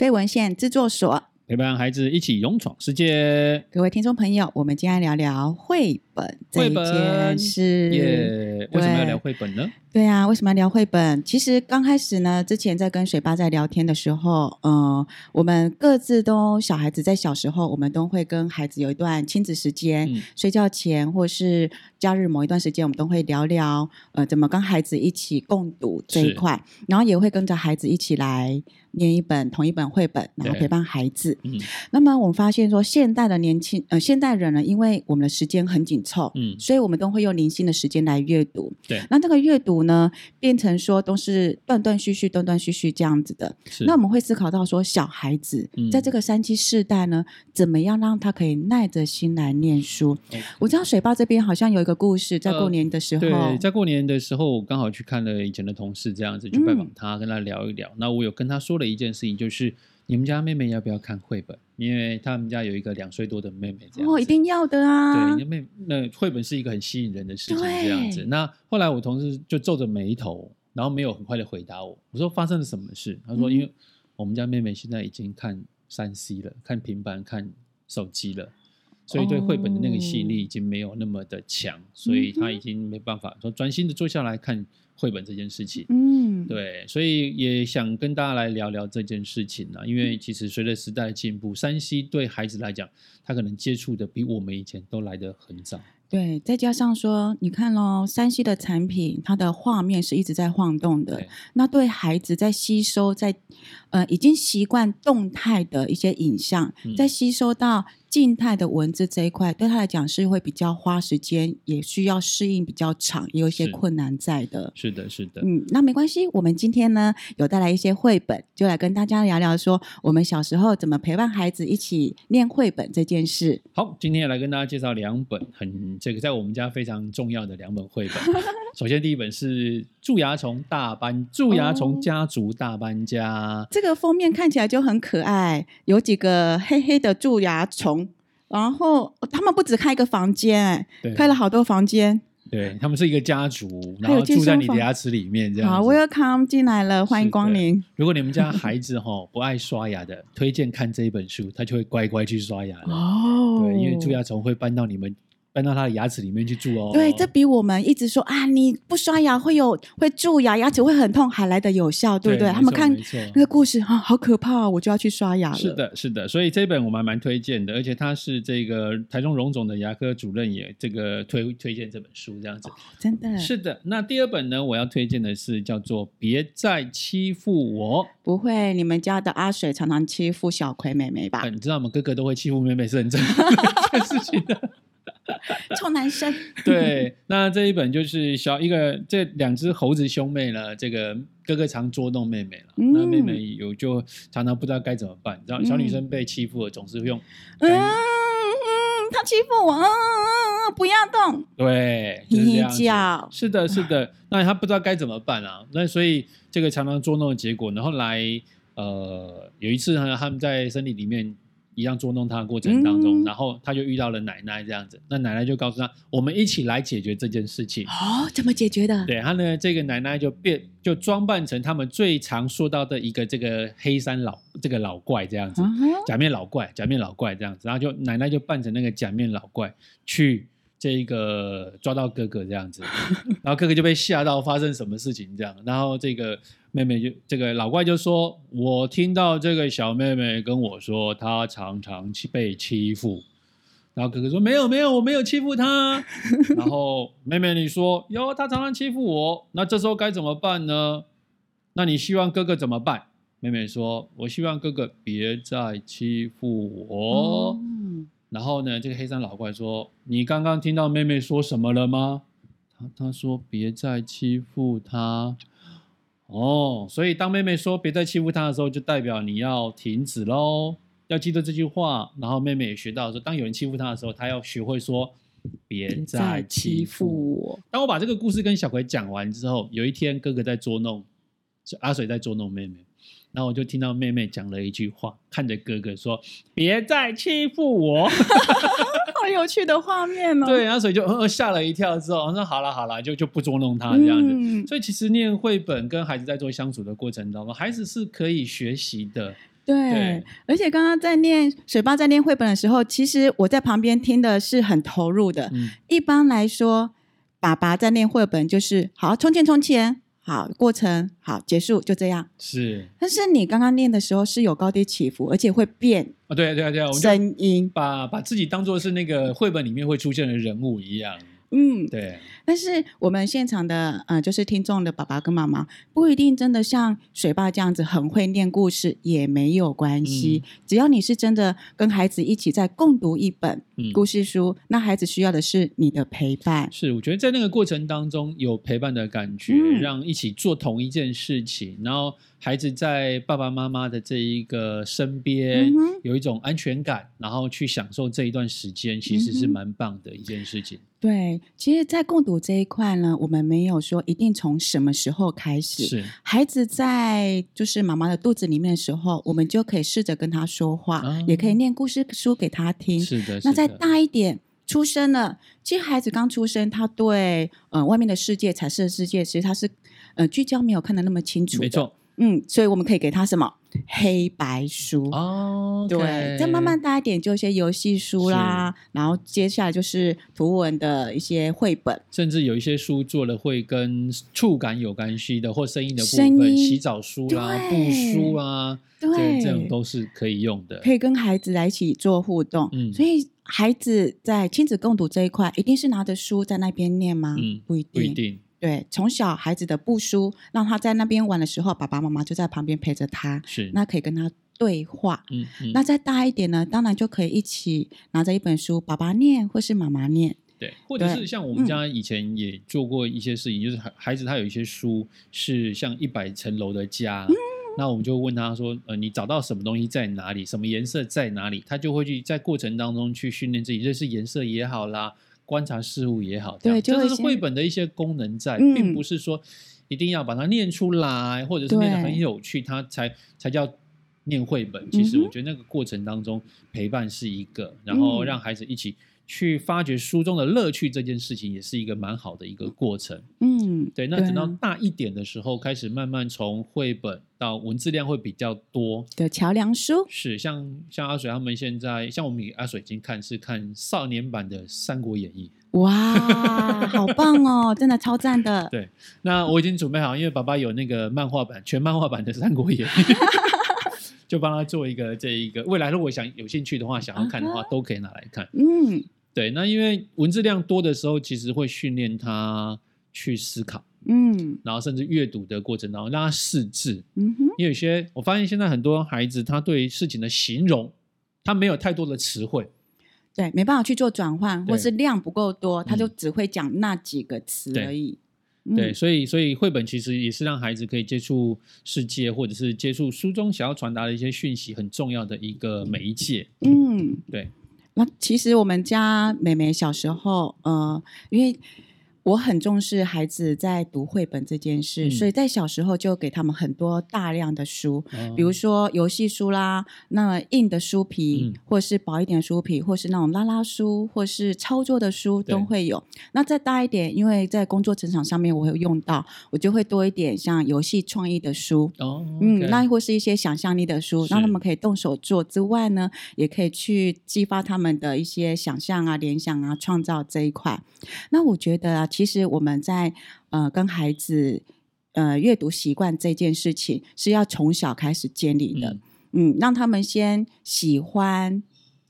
非文献制作所。陪伴孩子一起勇闯世界。各位听众朋友，我们今天来聊聊绘本这一件事。耶，yeah, 为什么要聊绘本呢？对啊，为什么要聊绘本？其实刚开始呢，之前在跟水爸在聊天的时候，嗯、呃，我们各自都小孩子在小时候，我们都会跟孩子有一段亲子时间，嗯、睡觉前或是假日某一段时间，我们都会聊聊，呃，怎么跟孩子一起共读这一块，然后也会跟着孩子一起来。念一本同一本绘本，然后陪伴孩子。嗯，那么我们发现说，现代的年轻呃，现代人呢，因为我们的时间很紧凑，嗯，所以我们都会用零星的时间来阅读。对，那这个阅读呢，变成说都是断断续续、断断续续这样子的。是，那我们会思考到说，小孩子在这个三七世代呢，怎么样让他可以耐着心来念书？嗯、我知道水坝这边好像有一个故事，在过年的时候，呃、对，在过年的时候，我刚好去看了以前的同事，这样子去拜访他，嗯、跟他聊一聊。那我有跟他说。了一件事情就是，你们家妹妹要不要看绘本？因为他们家有一个两岁多的妹妹，这样。哦，一定要的啊！对，那妹那绘本是一个很吸引人的事情，这样子。那后来我同事就皱着眉头，然后没有很快的回答我。我说发生了什么事？他说，因为我们家妹妹现在已经看三 C 了，看平板、看手机了，所以对绘本的那个吸引力已经没有那么的强，哦、所以她已经没办法说专心的坐下来看。绘本这件事情，嗯，对，所以也想跟大家来聊聊这件事情呢。因为其实随着时代的进步山西对孩子来讲，他可能接触的比我们以前都来得很早。对，再加上说，你看喽山西的产品，它的画面是一直在晃动的，对那对孩子在吸收，在呃已经习惯动态的一些影像，嗯、在吸收到。静态的文字这一块对他来讲是会比较花时间，也需要适应比较长，也有一些困难在的。是的，是的。嗯，那没关系，我们今天呢有带来一些绘本，就来跟大家聊聊说我们小时候怎么陪伴孩子一起念绘本这件事。好，今天要来跟大家介绍两本很这个在我们家非常重要的两本绘本。首先第一本是蛀牙虫大搬蛀牙虫家族大搬家，这个封面看起来就很可爱，有几个黑黑的蛀牙虫。然后他们不止开一个房间，对开了好多房间。对，他们是一个家族，然后住在你的牙齿里面这样。好，Welcome 进来了，欢迎光临。如果你们家孩子哈不爱刷牙的，推荐看这一本书，他就会乖乖去刷牙了。哦，对，因为蛀牙虫会搬到你们。搬到他的牙齿里面去住哦。对，这比我们一直说啊，你不刷牙会有会蛀牙，牙齿会很痛，还来得有效，对不对？对他们看那个故事啊，好可怕，我就要去刷牙了。是的，是的，所以这本我们还蛮推荐的，而且他是这个台中荣总的牙科主任也这个推推荐这本书这样子。哦，真的。是的，那第二本呢，我要推荐的是叫做《别再欺负我》。不会，你们家的阿水常常欺负小葵妹妹吧？你知道我们哥哥都会欺负妹妹，是很正常的事情的。臭男生。对，那这一本就是小一个这两只猴子兄妹呢。这个哥哥常捉弄妹妹了，嗯、那妹妹有就常常不知道该怎么办。你知道，小女生被欺负了，总是用嗯嗯，他欺负我，嗯，不要动。对，就是这样叫。是的，是的。那他不知道该怎么办啊？那所以这个常常捉弄的结果然？后来呃，有一次呢，他们在森林里面。一样捉弄他的过程当中，嗯、然后他就遇到了奶奶这样子，那奶奶就告诉他：“我们一起来解决这件事情。”哦，怎么解决的？对，他呢，这个奶奶就变，就装扮成他们最常说到的一个这个黑山老这个老怪这样子，嗯、假面老怪，假面老怪这样子，然后就奶奶就扮成那个假面老怪去。这一个抓到哥哥这样子，然后哥哥就被吓到，发生什么事情这样，然后这个妹妹就这个老怪就说：“我听到这个小妹妹跟我说，她常常被欺负。”然后哥哥说：“没有没有，我没有欺负她。”然后妹妹你说：“哟，她常常欺负我。”那这时候该怎么办呢？那你希望哥哥怎么办？妹妹说：“我希望哥哥别再欺负我。嗯”然后呢，这个黑山老怪说：“你刚刚听到妹妹说什么了吗？”他他说：“别再欺负她。”哦，所以当妹妹说“别再欺负她”的时候，就代表你要停止喽，要记得这句话。然后妹妹也学到说，当有人欺负她的时候，她要学会说“别再欺负我”。当我把这个故事跟小葵讲完之后，有一天哥哥在捉弄，阿水在捉弄妹妹。然后我就听到妹妹讲了一句话，看着哥哥说：“别再欺负我。”好有趣的画面哦。对，然后所以就呃吓了一跳，之后我说：“好了好了，就就不捉弄他这样子。嗯”所以其实念绘本跟孩子在做相处的过程当中，孩子是可以学习的。对，对而且刚刚在念水爸在念绘本的时候，其实我在旁边听的是很投入的。嗯、一般来说，爸爸在念绘本就是好，从前从前。好，过程好，结束就这样。是，但是你刚刚念的时候是有高低起伏，而且会变。哦，对啊，对啊，对啊，声音，把把自己当做是那个绘本里面会出现的人物一样。嗯，对。但是我们现场的呃，就是听众的爸爸跟妈妈，不一定真的像水爸这样子很会念故事，也没有关系。嗯、只要你是真的跟孩子一起在共读一本故事书，嗯、那孩子需要的是你的陪伴。是，我觉得在那个过程当中有陪伴的感觉，嗯、让一起做同一件事情，然后。孩子在爸爸妈妈的这一个身边，嗯、有一种安全感，然后去享受这一段时间，其实是蛮棒的一件事情。对，其实，在共读这一块呢，我们没有说一定从什么时候开始。是孩子在就是妈妈的肚子里面的时候，我们就可以试着跟他说话，嗯、也可以念故事书给他听。是的。那再大一点，出生了，其实孩子刚出生，他对呃外面的世界、彩色的世界，其实他是呃聚焦没有看的那么清楚。没错。嗯，所以我们可以给他什么黑白书哦，对，再慢慢大一点，就一些游戏书啦，然后接下来就是图文的一些绘本，甚至有一些书做了会跟触感有关系的或声音的部分，音洗澡书啦、布书啊，对，这种都是可以用的，可以跟孩子来一起做互动。嗯，所以孩子在亲子共读这一块，一定是拿着书在那边念吗？嗯，不一定，不一定。对，从小孩子的布书，让他在那边玩的时候，爸爸妈妈就在旁边陪着他，是，那可以跟他对话。嗯，嗯，那再大一点呢，当然就可以一起拿着一本书，爸爸念或是妈妈念。对，或者是像我们家以前也做过一些事情，嗯、就是孩孩子他有一些书是像一百层楼的家，嗯、那我们就问他说，呃，你找到什么东西在哪里？什么颜色在哪里？他就会去在过程当中去训练自己，认识颜色也好啦。观察事物也好，对，这是绘本的一些功能在，嗯、并不是说一定要把它念出来，或者是念得很有趣，它才才叫念绘本。其实我觉得那个过程当中陪伴是一个，嗯、然后让孩子一起去发掘书中的乐趣，这件事情也是一个蛮好的一个过程。嗯，对。那等到大一点的时候，开始慢慢从绘本到文字量会比较多的桥梁书，是像像阿水他们现在，像我们阿水已经看是看少年版的《三国演义》。哇，好棒哦，真的超赞的。对，那我已经准备好，因为爸爸有那个漫画版，全漫画版的《三国演义》，就帮他做一个这一个。未来如果想有兴趣的话，想要看的话，都可以拿来看。嗯。对，那因为文字量多的时候，其实会训练他去思考，嗯，然后甚至阅读的过程当中让他识字，嗯哼，因为有些我发现现在很多孩子他对事情的形容，他没有太多的词汇，对，没办法去做转换，或是量不够多，他就只会讲那几个词而已。对，嗯、对，所以所以绘本其实也是让孩子可以接触世界，或者是接触书中想要传达的一些讯息很重要的一个媒介。嗯，对。那其实我们家妹妹小时候，呃，因为。我很重视孩子在读绘本这件事，嗯、所以在小时候就给他们很多大量的书，嗯、比如说游戏书啦，那硬的书皮，嗯、或是薄一点的书皮，或是那种拉拉书，或是操作的书都会有。那再大一点，因为在工作职场上面我会用到，我就会多一点像游戏创意的书，哦 okay、嗯，那或是一些想象力的书，是让他们可以动手做之外呢，也可以去激发他们的一些想象啊、联想啊、创造这一块。那我觉得啊。其实我们在呃跟孩子呃阅读习惯这件事情是要从小开始建立的，嗯，嗯，让他们先喜欢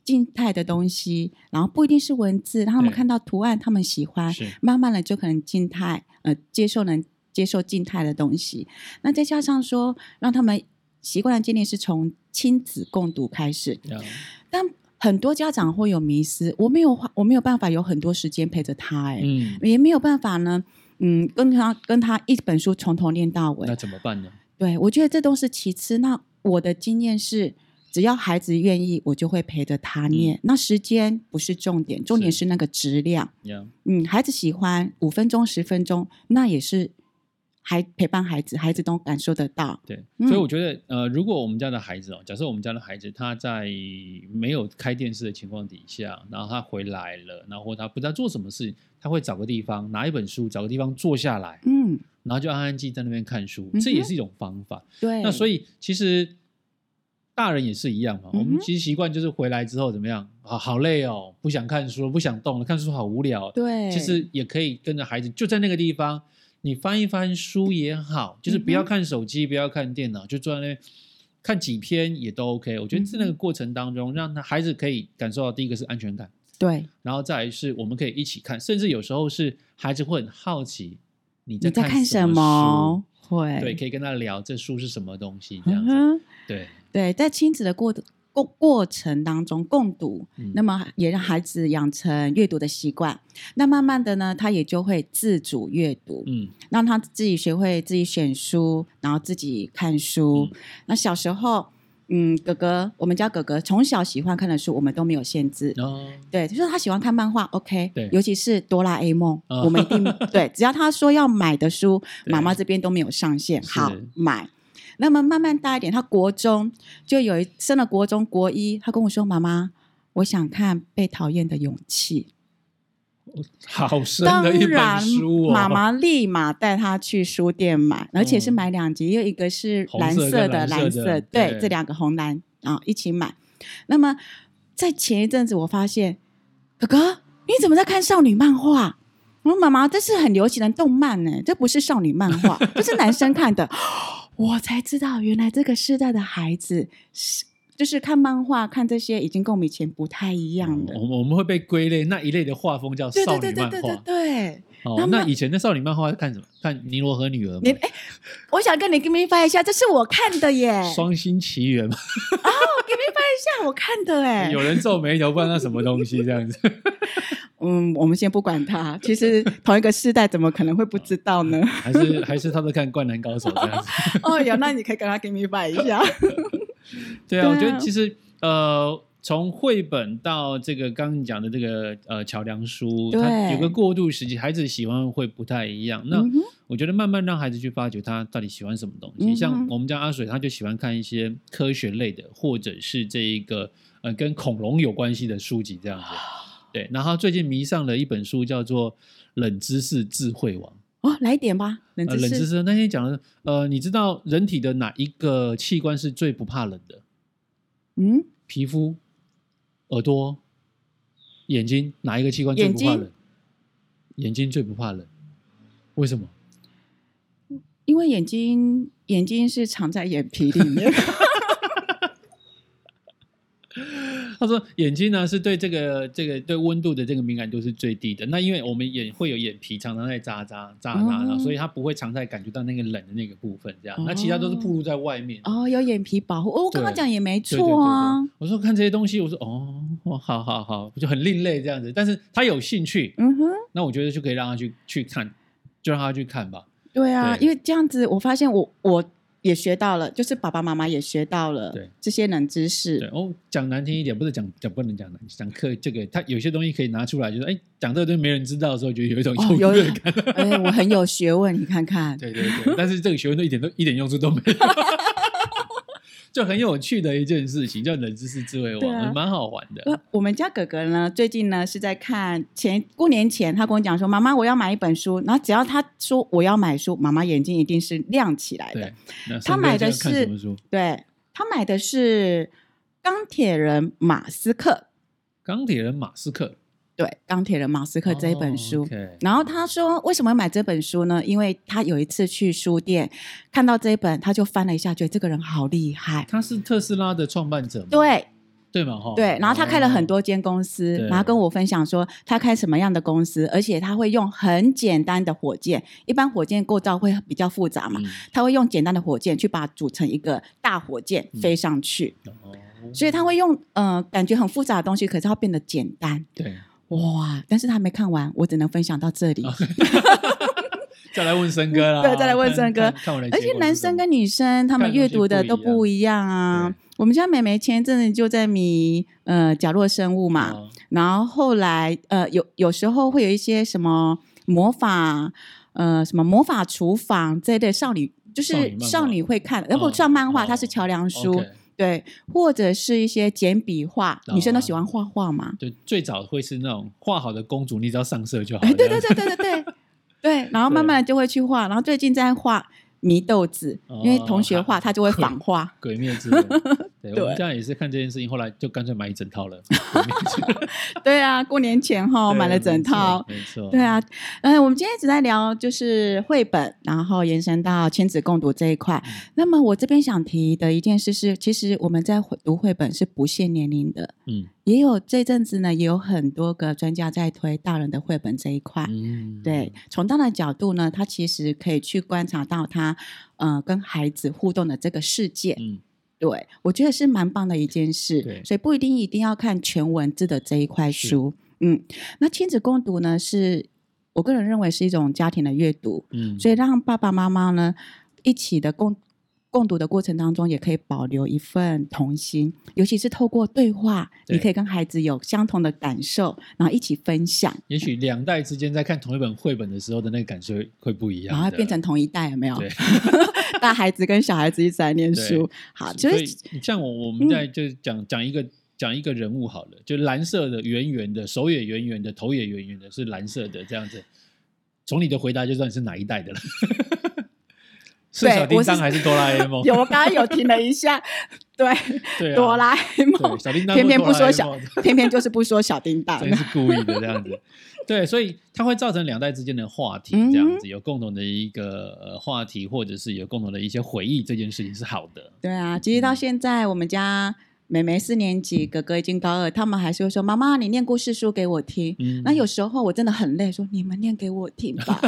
静态的东西，然后不一定是文字，让他们看到图案，他们喜欢，慢慢的就可能静态呃接受能接受静态的东西。那再加上说，让他们习惯的建立是从亲子共读开始，嗯、但。很多家长会有迷失，我没有我没有办法有很多时间陪着他，哎，嗯，也没有办法呢，嗯，跟他跟他一本书从头念到尾，那怎么办呢？对，我觉得这都是其次。那我的经验是，只要孩子愿意，我就会陪着他念。嗯、那时间不是重点，重点是那个质量。嗯，孩子喜欢五分钟、十分钟，那也是。还陪伴孩子，孩子都感受得到。对，所以我觉得，呃，如果我们家的孩子哦，假设我们家的孩子他在没有开电视的情况底下，然后他回来了，然后他不知道做什么事，他会找个地方拿一本书，找个地方坐下来，嗯，然后就安安静静在那边看书，这也是一种方法。对，那所以其实。大人也是一样嘛。嗯、我们其实习惯就是回来之后怎么样啊？好累哦，不想看书，不想动了，看书好无聊。对，其实也可以跟着孩子，就在那个地方，你翻一翻书也好，就是不要看手机，嗯、不要看电脑，就坐在那边看几篇也都 OK。我觉得在那个过程当中，让他孩子可以感受到第一个是安全感，对，然后再来是我们可以一起看，甚至有时候是孩子会很好奇。你在看什么？会对，可以跟他聊这书是什么东西，这样子。嗯、对对，在亲子的过过过程当中共读，嗯、那么也让孩子养成阅读的习惯。那慢慢的呢，他也就会自主阅读，嗯，让他自己学会自己选书，然后自己看书。嗯、那小时候。嗯，哥哥，我们家哥哥从小喜欢看的书，我们都没有限制。哦，对，就是他喜欢看漫画，OK，对，尤其是哆啦 A 梦，哦、我们一定 对，只要他说要买的书，对妈妈这边都没有上限，好是买。那么慢慢大一点，他国中就有一升了国中国一，他跟我说：“妈妈，我想看《被讨厌的勇气》。”好深的一本书哦！妈妈立马带他去书店买，而且是买两集，又一个是蓝色的，蓝色，对，这两个红蓝啊一起买。那么在前一阵子，我发现哥哥，你怎么在看少女漫画？我说妈妈，这是很流行的动漫呢，这不是少女漫画，这是男生看的。我才知道，原来这个时代的孩子是。就是看漫画，看这些已经跟我们以前不太一样了。我们我们会被归类那一类的画风叫少女漫画。对对对对对对。哦，那以前的少女漫画看什么？看《尼罗河女儿》吗？哎，我想跟你 give me five 一下，这是我看的耶，《双星奇缘》嘛。哦，give me five 一下，我看的哎。有人皱眉头，不知道那什么东西这样子。嗯，我们先不管他。其实同一个世代，怎么可能会不知道呢？还是还是他都看《灌篮高手》这样子。哦，有，那你可以跟他 give me five 一下。对啊，我觉得其实呃，从绘本到这个刚刚你讲的这个呃桥梁书，它有个过渡时期，孩子喜欢会不太一样。那我觉得慢慢让孩子去发掘他到底喜欢什么东西。嗯、像我们家阿水，他就喜欢看一些科学类的，或者是这一个呃跟恐龙有关系的书籍这样子。对，然后最近迷上了一本书，叫做《冷知识智慧王》。哦，来一点吧。冷知识，呃、冷知识那天讲的，呃，你知道人体的哪一个器官是最不怕冷的？嗯，皮肤、耳朵、眼睛，哪一个器官最不怕冷？眼睛，眼睛最不怕冷，为什么？因为眼睛，眼睛是藏在眼皮里面。他说：“眼睛呢，是对这个这个对温度的这个敏感度是最低的。那因为我们眼会有眼皮常常在扎扎扎扎，哦、所以它不会常在感觉到那个冷的那个部分。这样，哦、那其他都是暴露在外面。哦，有眼皮保护。哦，我刚刚讲也没错啊。我说看这些东西，我说哦，好好好，就很另类这样子。但是他有兴趣，嗯哼，那我觉得就可以让他去去看，就让他去看吧。对啊，对因为这样子，我发现我我。”也学到了，就是爸爸妈妈也学到了这些冷知识。对哦，讲难听一点，不是讲讲不能讲难，讲课这个，他有些东西可以拿出来，就是哎，讲这个东西没人知道的时候，觉得有一种优越感。哎，我很有学问，你看看。对对对，但是这个学问都一点都一点用处都没有。就很有趣的一件事情，叫冷知识智慧王，啊、蛮好玩的。我们家哥哥呢，最近呢是在看前过年前，他跟我讲说：“妈妈，我要买一本书。”然后只要他说我要买书，妈妈眼睛一定是亮起来的。他买的是对，他买的是《钢铁人马斯克》。钢铁人马斯克。对，钢铁人马斯克这一本书，oh. 然后他说为什么要买这本书呢？因为他有一次去书店看到这一本，他就翻了一下，觉得这个人好厉害。他是特斯拉的创办者吗？对，对嘛哈？对，然后他开了很多间公司，oh, 然后跟我分享说他开什么样的公司，而且他会用很简单的火箭，一般火箭构造会比较复杂嘛，嗯、他会用简单的火箭去把它组成一个大火箭飞上去，嗯、所以他会用呃感觉很复杂的东西，可是它变得简单。对。哇！但是他还没看完，我只能分享到这里。再来问森哥啦，对，再来问森哥。而且男生跟女生他们阅读的都不一样啊。我们家妹妹前一阵子就在迷呃角落生物嘛，然后后来呃有有时候会有一些什么魔法呃什么魔法厨房这一类少女，就是少女会看，然后上漫画，它是桥梁书。对，或者是一些简笔画，女生都喜欢画画嘛。对，最早会是那种画好的公主，你只要上色就好。对对对对对对对，然后慢慢的就会去画，然后最近在画祢豆子，因为同学画他就会仿画。鬼灭之刃。对，我们家也是看这件事情，后来就干脆买一整套了。对啊，过年前哈买了整套，没错。对啊，嗯，我们今天一直在聊就是绘本，然后延伸到亲子共读这一块。嗯、那么我这边想提的一件事是，其实我们在读绘本是不限年龄的。嗯，也有这阵子呢，也有很多个专家在推大人的绘本这一块。嗯，对，从大人的角度呢，他其实可以去观察到他呃跟孩子互动的这个世界。嗯。对，我觉得是蛮棒的一件事，对所以不一定一定要看全文字的这一块书。嗯，那亲子共读呢，是我个人认为是一种家庭的阅读，嗯，所以让爸爸妈妈呢一起的共共读的过程当中，也可以保留一份童心，尤其是透过对话，对你可以跟孩子有相同的感受，然后一起分享。也许两代之间在看同一本绘本的时候的那个感受会不一样，然后变成同一代，有没有？对 大孩子跟小孩子一直在念书。对好，所以你像我，我们在就讲讲、嗯、一个讲一个人物好了，就蓝色的圆圆的，手也圆圆的，头也圆圆的，是蓝色的这样子。从你的回答就知道你是哪一代的了。是小叮当还是哆啦 A 梦？有，我刚刚有听了一下，对，对啊、哆啦 A 梦，小叮当偏偏不说小，偏偏就是不说小叮当，真是故意的这样子。对，所以它会造成两代之间的话题，这样子、嗯、有共同的一个呃话题，或者是有共同的一些回忆，这件事情是好的。对啊，其实到现在，我们家妹妹四年级，哥哥已经高二，他们还是会说：“妈妈，你念故事书给我听。嗯”那有时候我真的很累，说：“你们念给我听吧。”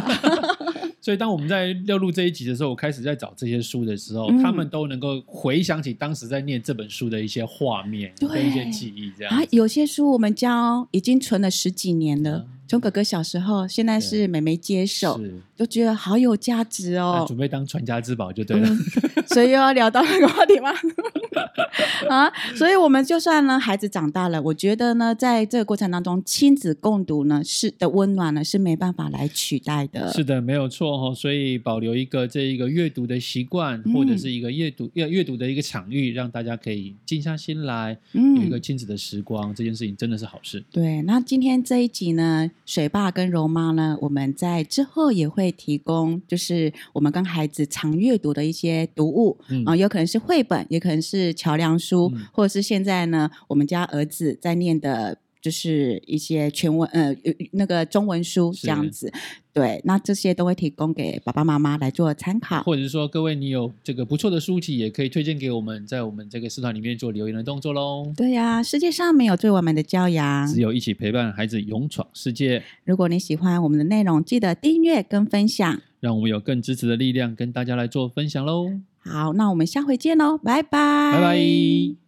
所以，当我们在要录这一集的时候，我开始在找这些书的时候，嗯、他们都能够回想起当时在念这本书的一些画面跟一些记忆。这样啊，有些书我们教已经存了十几年了，从、嗯、哥哥小时候，现在是妹妹接手，都觉得好有价值哦。准备当传家之宝就对了。嗯、所以又要聊到那个话题吗？啊，所以我们就算呢，孩子长大了，我觉得呢，在这个过程当中，亲子共读呢，是的温暖呢，是没办法来取代的。是的，没有错哈。所以保留一个这一个阅读的习惯，嗯、或者是一个阅读要阅读的一个场域，让大家可以静下心来，嗯、有一个亲子的时光，这件事情真的是好事。对，那今天这一集呢，水爸跟柔妈呢，我们在之后也会提供，就是我们跟孩子常阅读的一些读物，啊、嗯呃，有可能是绘本，也可能是桥梁书，嗯、或者是现在呢，我们家儿子在念的。就是一些全文呃那个中文书这样子，对，那这些都会提供给爸爸妈妈来做参考，或者是说各位你有这个不错的书籍，也可以推荐给我们，在我们这个社团里面做留言的动作喽。对呀、啊，世界上没有最完美的教养，只有一起陪伴孩子勇闯世界。如果你喜欢我们的内容，记得订阅跟分享，让我们有更支持的力量跟大家来做分享喽。好，那我们下回见喽，拜拜，拜拜。